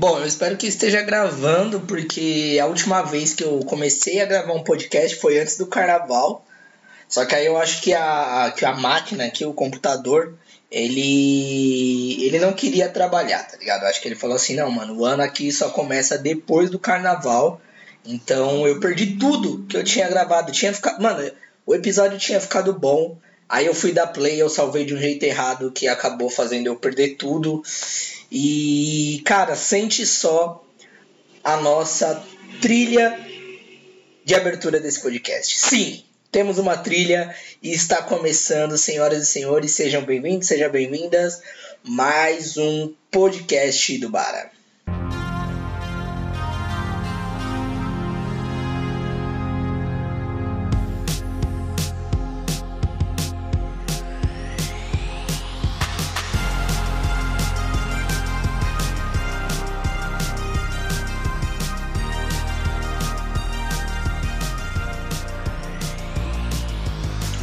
Bom, eu espero que esteja gravando, porque a última vez que eu comecei a gravar um podcast foi antes do carnaval. Só que aí eu acho que a, que a máquina aqui, o computador, ele ele não queria trabalhar, tá ligado? Eu acho que ele falou assim, não, mano, o ano aqui só começa depois do carnaval. Então eu perdi tudo que eu tinha gravado. Tinha ficado, mano, o episódio tinha ficado bom. Aí eu fui dar play, eu salvei de um jeito errado que acabou fazendo eu perder tudo. E, cara, sente só a nossa trilha de abertura desse podcast. Sim, temos uma trilha e está começando, senhoras e senhores, sejam bem-vindos, sejam bem-vindas, mais um podcast do Bara.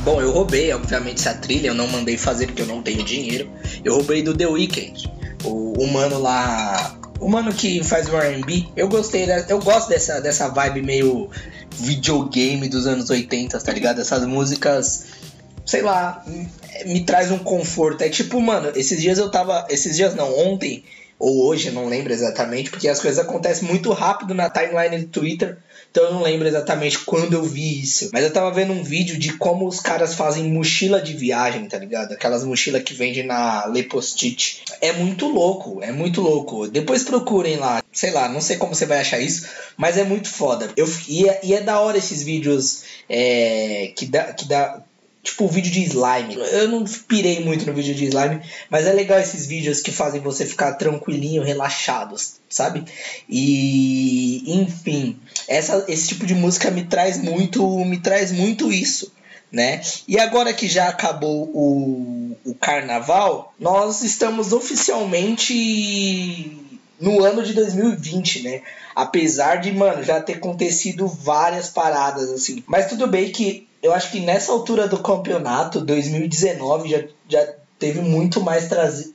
Bom, eu roubei, obviamente, essa trilha, eu não mandei fazer porque eu não tenho dinheiro. Eu roubei do The Weeknd. O, o mano lá. O mano que faz o RB. Eu gostei, eu gosto dessa, dessa vibe meio videogame dos anos 80, tá ligado? Essas músicas, sei lá, me, traz um conforto. É tipo, mano, esses dias eu tava. Esses dias não, ontem ou hoje, não lembro exatamente, porque as coisas acontecem muito rápido na timeline do Twitter. Então eu não lembro exatamente quando eu vi isso. Mas eu tava vendo um vídeo de como os caras fazem mochila de viagem, tá ligado? Aquelas mochilas que vendem na Le Post-it. É muito louco, é muito louco. Depois procurem lá. Sei lá, não sei como você vai achar isso, mas é muito foda. Eu, e, é, e é da hora esses vídeos é, que, dá, que dá tipo o vídeo de slime. Eu não pirei muito no vídeo de slime, mas é legal esses vídeos que fazem você ficar tranquilinho, relaxado, sabe? E enfim, essa, esse tipo de música me traz muito, me traz muito isso. Né? E agora que já acabou o, o carnaval, nós estamos oficialmente no ano de 2020, né? Apesar de, mano, já ter acontecido várias paradas assim. Mas tudo bem que eu acho que nessa altura do campeonato, 2019, já, já teve muito mais,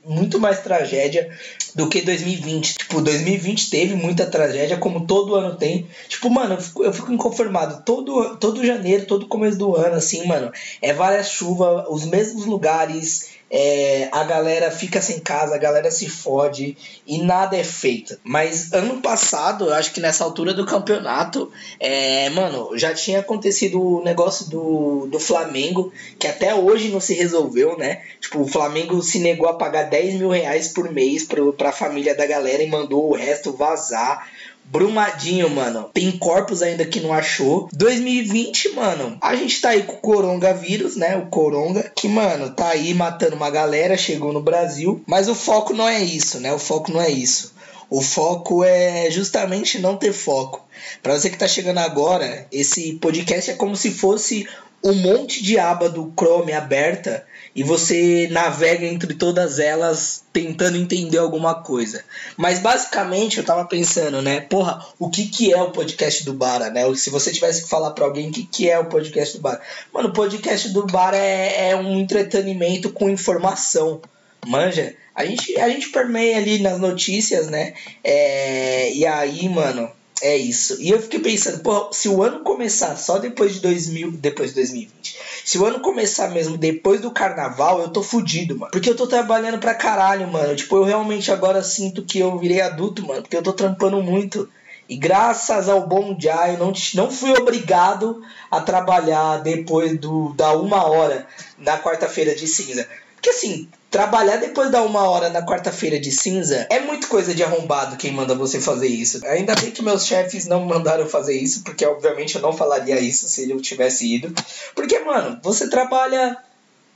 muito mais tragédia do que 2020. Tipo, 2020 teve muita tragédia, como todo ano tem. Tipo, mano, eu fico, eu fico inconformado. Todo, todo janeiro, todo começo do ano, assim, mano, é várias chuvas, os mesmos lugares é, a galera fica sem casa, a galera se fode e nada é feito. Mas ano passado, eu acho que nessa altura do campeonato, é, mano, já tinha acontecido o negócio do, do Flamengo, que até hoje não se resolveu, né? Tipo, o Flamengo se negou a pagar 10 mil reais por mês pro, pra família da galera e mandou o resto vazar. Brumadinho, mano. Tem corpos ainda que não achou. 2020, mano. A gente tá aí com o coronavírus, né? O coronga. Que, mano, tá aí matando uma galera. Chegou no Brasil. Mas o foco não é isso, né? O foco não é isso. O foco é justamente não ter foco. Para você que tá chegando agora, esse podcast é como se fosse um monte de aba do Chrome aberta e você navega entre todas elas tentando entender alguma coisa. Mas basicamente eu tava pensando, né? Porra, o que que é o podcast do Bara, né? Se você tivesse que falar para alguém o que que é o podcast do Bara. Mano, o podcast do Bara é, é um entretenimento com informação. Manja? A gente, a gente permeia ali nas notícias, né? É, e aí, mano, é isso. E eu fiquei pensando, pô, se o ano começar só depois de 2000, depois de 2020, se o ano começar mesmo depois do carnaval, eu tô fudido, mano. Porque eu tô trabalhando pra caralho, mano. Tipo, eu realmente agora sinto que eu virei adulto, mano, porque eu tô trampando muito. E graças ao bom dia, eu não, não fui obrigado a trabalhar depois do, da uma hora na quarta-feira de cinza. Porque assim, trabalhar depois da uma hora na quarta-feira de cinza é muito coisa de arrombado quem manda você fazer isso. Ainda bem que meus chefes não mandaram fazer isso, porque obviamente eu não falaria isso se eu tivesse ido. Porque, mano, você trabalha.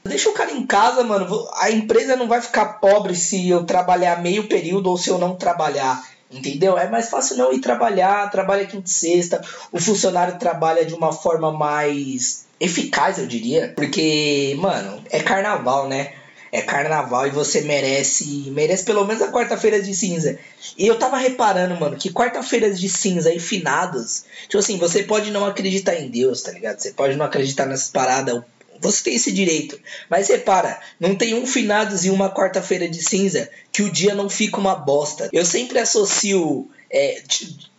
Deixa o cara em casa, mano. A empresa não vai ficar pobre se eu trabalhar meio período ou se eu não trabalhar. Entendeu? É mais fácil não ir trabalhar, trabalha quinta e sexta. O funcionário trabalha de uma forma mais eficaz, eu diria. Porque, mano, é carnaval, né? É carnaval e você merece. Merece pelo menos a quarta-feira de cinza. E eu tava reparando, mano, que quarta-feiras de cinza e finados. Tipo assim, você pode não acreditar em Deus, tá ligado? Você pode não acreditar nessas paradas. Você tem esse direito. Mas repara, não tem um finados e uma quarta-feira de cinza que o dia não fica uma bosta. Eu sempre associo é,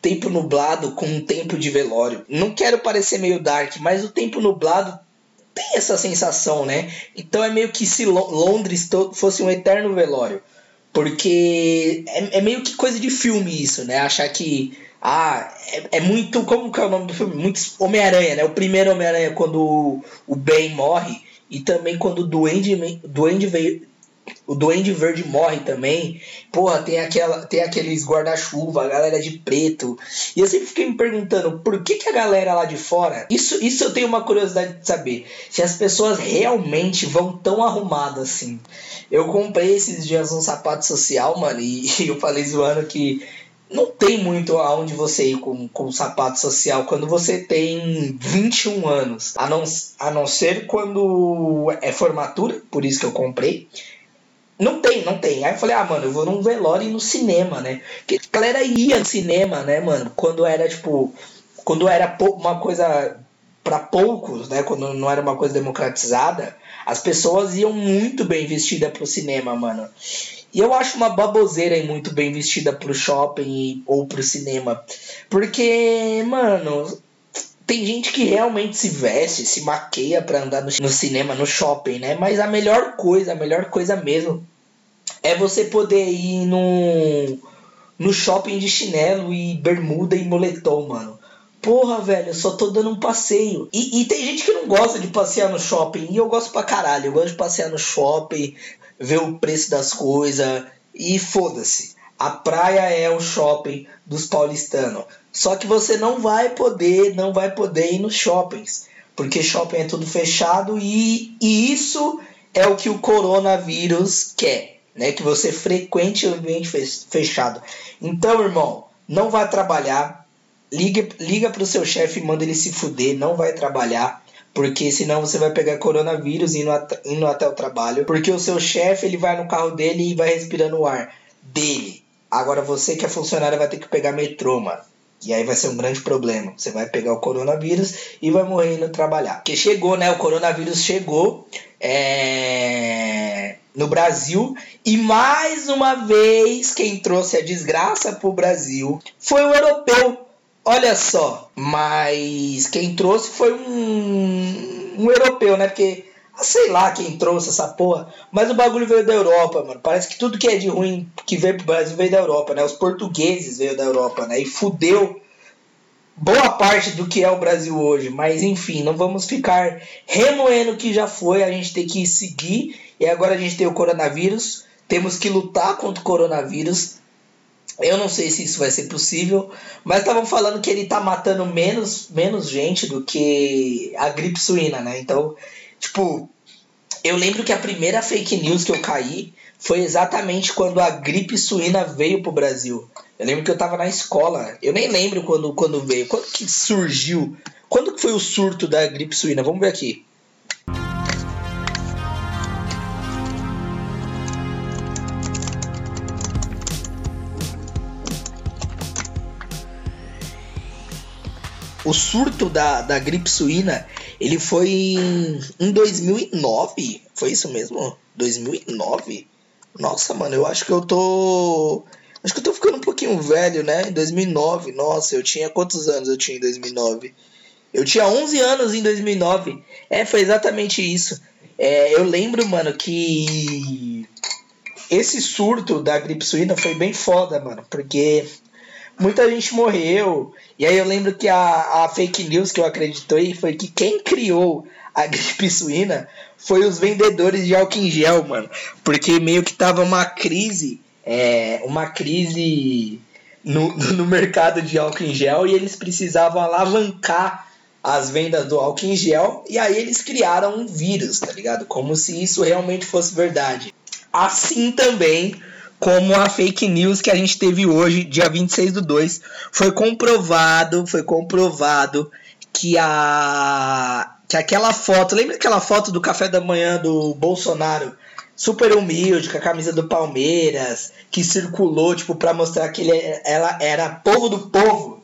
tempo nublado com um tempo de velório. Não quero parecer meio dark, mas o tempo nublado tem essa sensação, né? Então é meio que se Londres fosse um eterno velório. Porque é, é meio que coisa de filme isso, né? Achar que ah, é, é, muito. Como que é o nome do filme? Muito Homem-Aranha, né? O primeiro Homem-Aranha, quando o, o Ben morre, e também quando o Duende, Duende veio. O Duende Verde morre também. Porra, tem, aquela, tem aqueles guarda-chuva, a galera de preto. E eu sempre fiquei me perguntando por que, que a galera lá de fora. Isso, isso eu tenho uma curiosidade de saber. Se as pessoas realmente vão tão arrumadas assim. Eu comprei esses dias um sapato social, mano, e, e eu falei zoando que não tem muito aonde você ir com, com sapato social quando você tem 21 anos. A não, a não ser quando é formatura, por isso que eu comprei. Não tem, não tem. Aí eu falei, ah, mano, eu vou num velório e no cinema, né? Porque a galera ia no cinema, né, mano? Quando era, tipo. Quando era uma coisa para poucos, né? Quando não era uma coisa democratizada, as pessoas iam muito bem vestidas pro cinema, mano. E eu acho uma baboseira ir muito bem vestida pro shopping ou pro cinema. Porque, mano, tem gente que realmente se veste, se maqueia pra andar no, no cinema, no shopping, né? Mas a melhor coisa, a melhor coisa mesmo, é você poder ir no, no shopping de chinelo e bermuda e moletom, mano. Porra, velho, eu só tô dando um passeio. E, e, tem gente que não gosta de passear no shopping. E eu gosto pra caralho. Eu gosto de passear no shopping, ver o preço das coisas e foda-se. A praia é o shopping dos paulistanos. Só que você não vai poder, não vai poder ir nos shoppings, porque shopping é tudo fechado e, e isso é o que o coronavírus quer, né? Que você frequente o ambiente fechado. Então, irmão, não vai trabalhar, liga, liga pro seu chefe e manda ele se fuder, não vai trabalhar. Porque senão você vai pegar coronavírus indo, at indo até o trabalho. Porque o seu chefe ele vai no carro dele e vai respirando o ar dele. Agora você que é funcionário vai ter que pegar metrô, mano. E aí vai ser um grande problema. Você vai pegar o coronavírus e vai morrer indo trabalhar. Porque chegou, né? O coronavírus chegou é... no Brasil. E mais uma vez, quem trouxe a desgraça pro Brasil foi o europeu. Olha só, mas quem trouxe foi um, um europeu, né? Porque sei lá quem trouxe essa porra, mas o bagulho veio da Europa, mano. Parece que tudo que é de ruim que veio pro Brasil veio da Europa, né? Os portugueses veio da Europa, né? E fudeu boa parte do que é o Brasil hoje. Mas enfim, não vamos ficar remoendo o que já foi, a gente tem que seguir. E agora a gente tem o coronavírus, temos que lutar contra o coronavírus. Eu não sei se isso vai ser possível, mas estavam falando que ele tá matando menos, menos gente do que a gripe suína, né? Então, tipo, eu lembro que a primeira fake news que eu caí foi exatamente quando a gripe suína veio pro Brasil. Eu lembro que eu tava na escola, eu nem lembro quando, quando veio, quando que surgiu, quando que foi o surto da gripe suína? Vamos ver aqui. o surto da, da gripe suína, ele foi em, em 2009. Foi isso mesmo? 2009? Nossa, mano, eu acho que eu tô. Acho que eu tô ficando um pouquinho velho, né? Em 2009, nossa, eu tinha quantos anos eu tinha em 2009? Eu tinha 11 anos em 2009. É, foi exatamente isso. É, eu lembro, mano, que esse surto da gripe suína foi bem foda, mano, porque muita gente morreu. E aí eu lembro que a, a fake news que eu acreditei foi que quem criou a gripe suína foi os vendedores de álcool em gel, mano. Porque meio que tava uma crise, é, uma crise no, no mercado de álcool em gel e eles precisavam alavancar as vendas do álcool em gel e aí eles criaram um vírus, tá ligado? Como se isso realmente fosse verdade. Assim também como a fake news que a gente teve hoje, dia 26 do 2, foi comprovado, foi comprovado que a que aquela foto, lembra aquela foto do café da manhã do Bolsonaro, super humilde, com a camisa do Palmeiras, que circulou, tipo, para mostrar que ele, ela era povo do povo.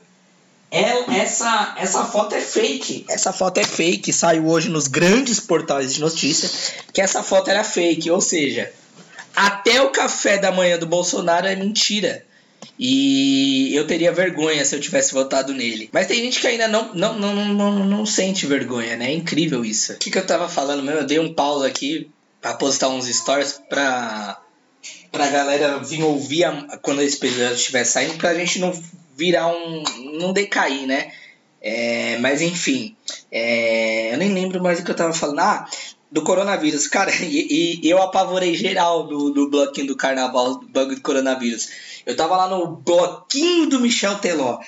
é, essa, essa foto é fake. Essa foto é fake. Saiu hoje nos grandes portais de notícia que essa foto era fake. Ou seja, até o café da manhã do Bolsonaro é mentira. E eu teria vergonha se eu tivesse votado nele. Mas tem gente que ainda não, não, não, não, não sente vergonha, né? É incrível isso. O que, que eu tava falando mesmo? Eu dei um pause aqui pra postar uns stories pra, pra galera vir ouvir a, quando esse episódio estiver saindo, pra gente não virar um. não decair, né? É, mas enfim, é, eu nem lembro mais o que eu tava falando. Ah, do coronavírus. Cara, e, e, eu apavorei geral do, do bloquinho do carnaval, do bug do coronavírus. Eu tava lá no bloquinho do Michel Teló.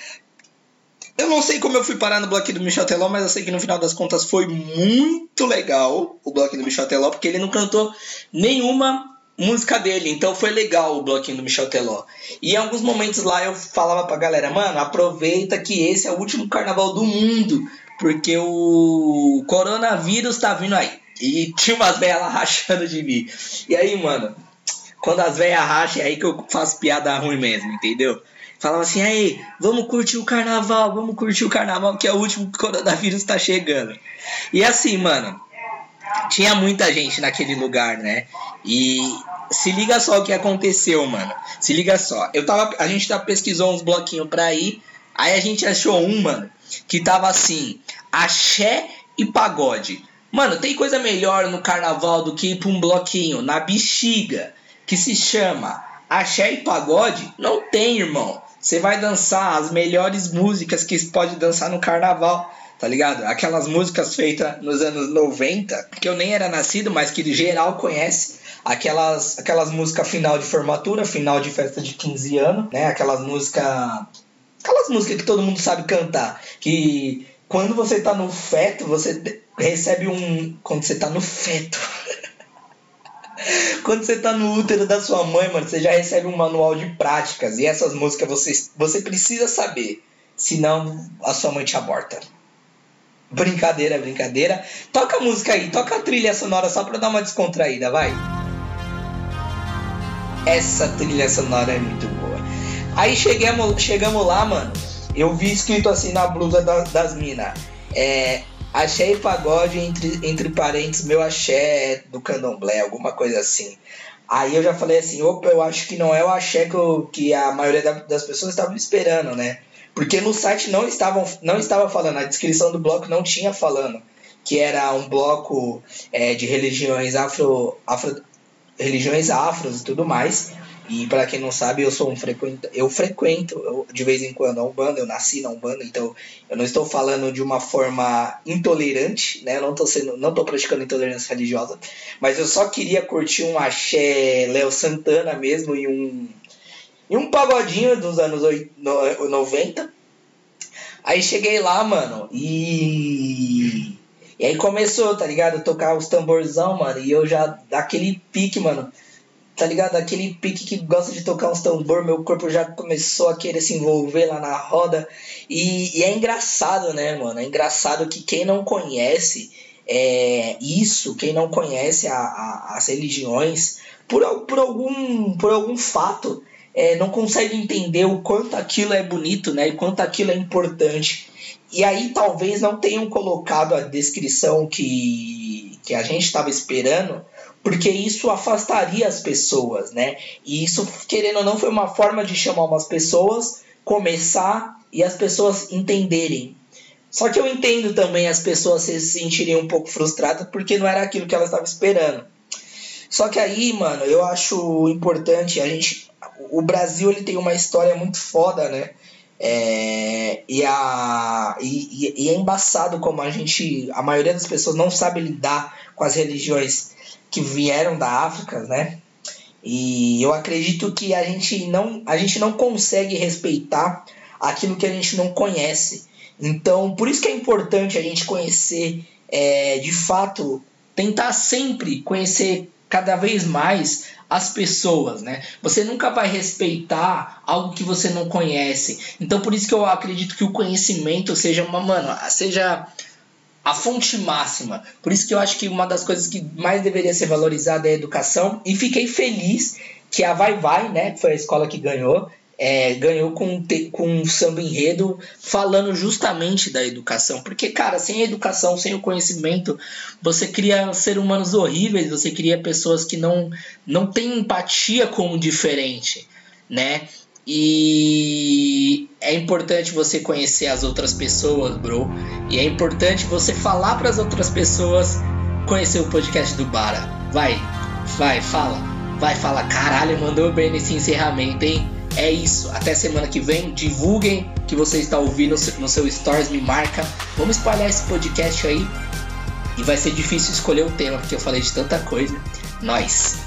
Eu não sei como eu fui parar no bloquinho do Michel Teló, mas eu sei que no final das contas foi muito legal o bloquinho do Michel Teló, porque ele não cantou nenhuma música dele, então foi legal o bloquinho do Michel Teló. E em alguns momentos lá eu falava pra galera, mano, aproveita que esse é o último carnaval do mundo, porque o coronavírus tá vindo aí. E tinha umas velhas rachando de mim. E aí, mano, quando as velhas racham, é aí que eu faço piada ruim mesmo, entendeu? Falava assim, aí, vamos curtir o carnaval, vamos curtir o carnaval, que é o último que o coronavírus tá chegando. E assim, mano, tinha muita gente naquele lugar, né? E se liga só o que aconteceu, mano. Se liga só. Eu tava, a gente tá pesquisou uns bloquinhos pra ir. Aí a gente achou um, mano, que tava assim: axé e pagode. Mano, tem coisa melhor no carnaval do que ir pra um bloquinho na bexiga que se chama Axé e Pagode? Não tem, irmão. Você vai dançar as melhores músicas que pode dançar no carnaval, tá ligado? Aquelas músicas feitas nos anos 90, que eu nem era nascido, mas que geral conhece. Aquelas, aquelas músicas final de formatura, final de festa de 15 anos, né? Aquelas músicas. Aquelas músicas que todo mundo sabe cantar. Que quando você tá no feto, você recebe um. Quando você tá no feto. quando você tá no útero da sua mãe, mano, você já recebe um manual de práticas. E essas músicas você, você precisa saber. Senão a sua mãe te aborta. Brincadeira, brincadeira. Toca a música aí, toca a trilha sonora só pra dar uma descontraída, vai. Essa trilha sonora é muito boa. Aí chegamos, chegamos lá, mano. Eu vi escrito assim na blusa da, das minas. É, E pagode, entre, entre parentes, meu axé do candomblé, alguma coisa assim. Aí eu já falei assim, opa, eu acho que não é o axé que, eu, que a maioria da, das pessoas estavam esperando, né? Porque no site não, estavam, não estava falando, a descrição do bloco não tinha falando que era um bloco é, de religiões afro, afro religiões afros e tudo mais. E para quem não sabe, eu sou um frequento, eu frequento eu, de vez em quando a Umbanda, eu nasci na Umbanda, então eu não estou falando de uma forma intolerante, né? Eu não estou sendo, não tô praticando intolerância religiosa, mas eu só queria curtir um axé Léo Santana mesmo e um e um pagodinho dos anos 90. Aí cheguei lá, mano, e e aí começou, tá ligado? Tocar os tamborzão, mano, e eu já daquele pique, mano tá ligado? Aquele pique que gosta de tocar uns tambor, meu corpo já começou a querer se envolver lá na roda. E, e é engraçado, né, mano? É engraçado que quem não conhece é, isso, quem não conhece a, a, as religiões, por, por, algum, por algum fato, é, não consegue entender o quanto aquilo é bonito, né? E quanto aquilo é importante. E aí talvez não tenham colocado a descrição que, que a gente estava esperando porque isso afastaria as pessoas, né? E isso, querendo ou não, foi uma forma de chamar umas pessoas, começar e as pessoas entenderem. Só que eu entendo também as pessoas se sentirem um pouco frustradas porque não era aquilo que elas estavam esperando. Só que aí, mano, eu acho importante a gente. O Brasil ele tem uma história muito foda, né? É, e, a, e, e é embaçado como a gente. A maioria das pessoas não sabe lidar com as religiões que vieram da África, né? E eu acredito que a gente não, a gente não consegue respeitar aquilo que a gente não conhece. Então, por isso que é importante a gente conhecer, é, de fato, tentar sempre conhecer cada vez mais as pessoas, né? Você nunca vai respeitar algo que você não conhece. Então, por isso que eu acredito que o conhecimento seja uma, mano, seja a fonte máxima. Por isso que eu acho que uma das coisas que mais deveria ser valorizada é a educação. E fiquei feliz que a Vai Vai, né, que foi a escola que ganhou, é, ganhou com, com um samba enredo falando justamente da educação. Porque, cara, sem a educação, sem o conhecimento, você cria seres humanos horríveis, você cria pessoas que não, não têm empatia com o diferente, né? E é importante você conhecer as outras pessoas, bro. E é importante você falar para as outras pessoas conhecer o podcast do Bara. Vai, vai, fala. Vai, fala. Caralho, mandou bem nesse encerramento, hein? É isso. Até semana que vem. Divulguem que você está ouvindo no seu Stories, me marca. Vamos espalhar esse podcast aí. E vai ser difícil escolher o tema, porque eu falei de tanta coisa. Nós.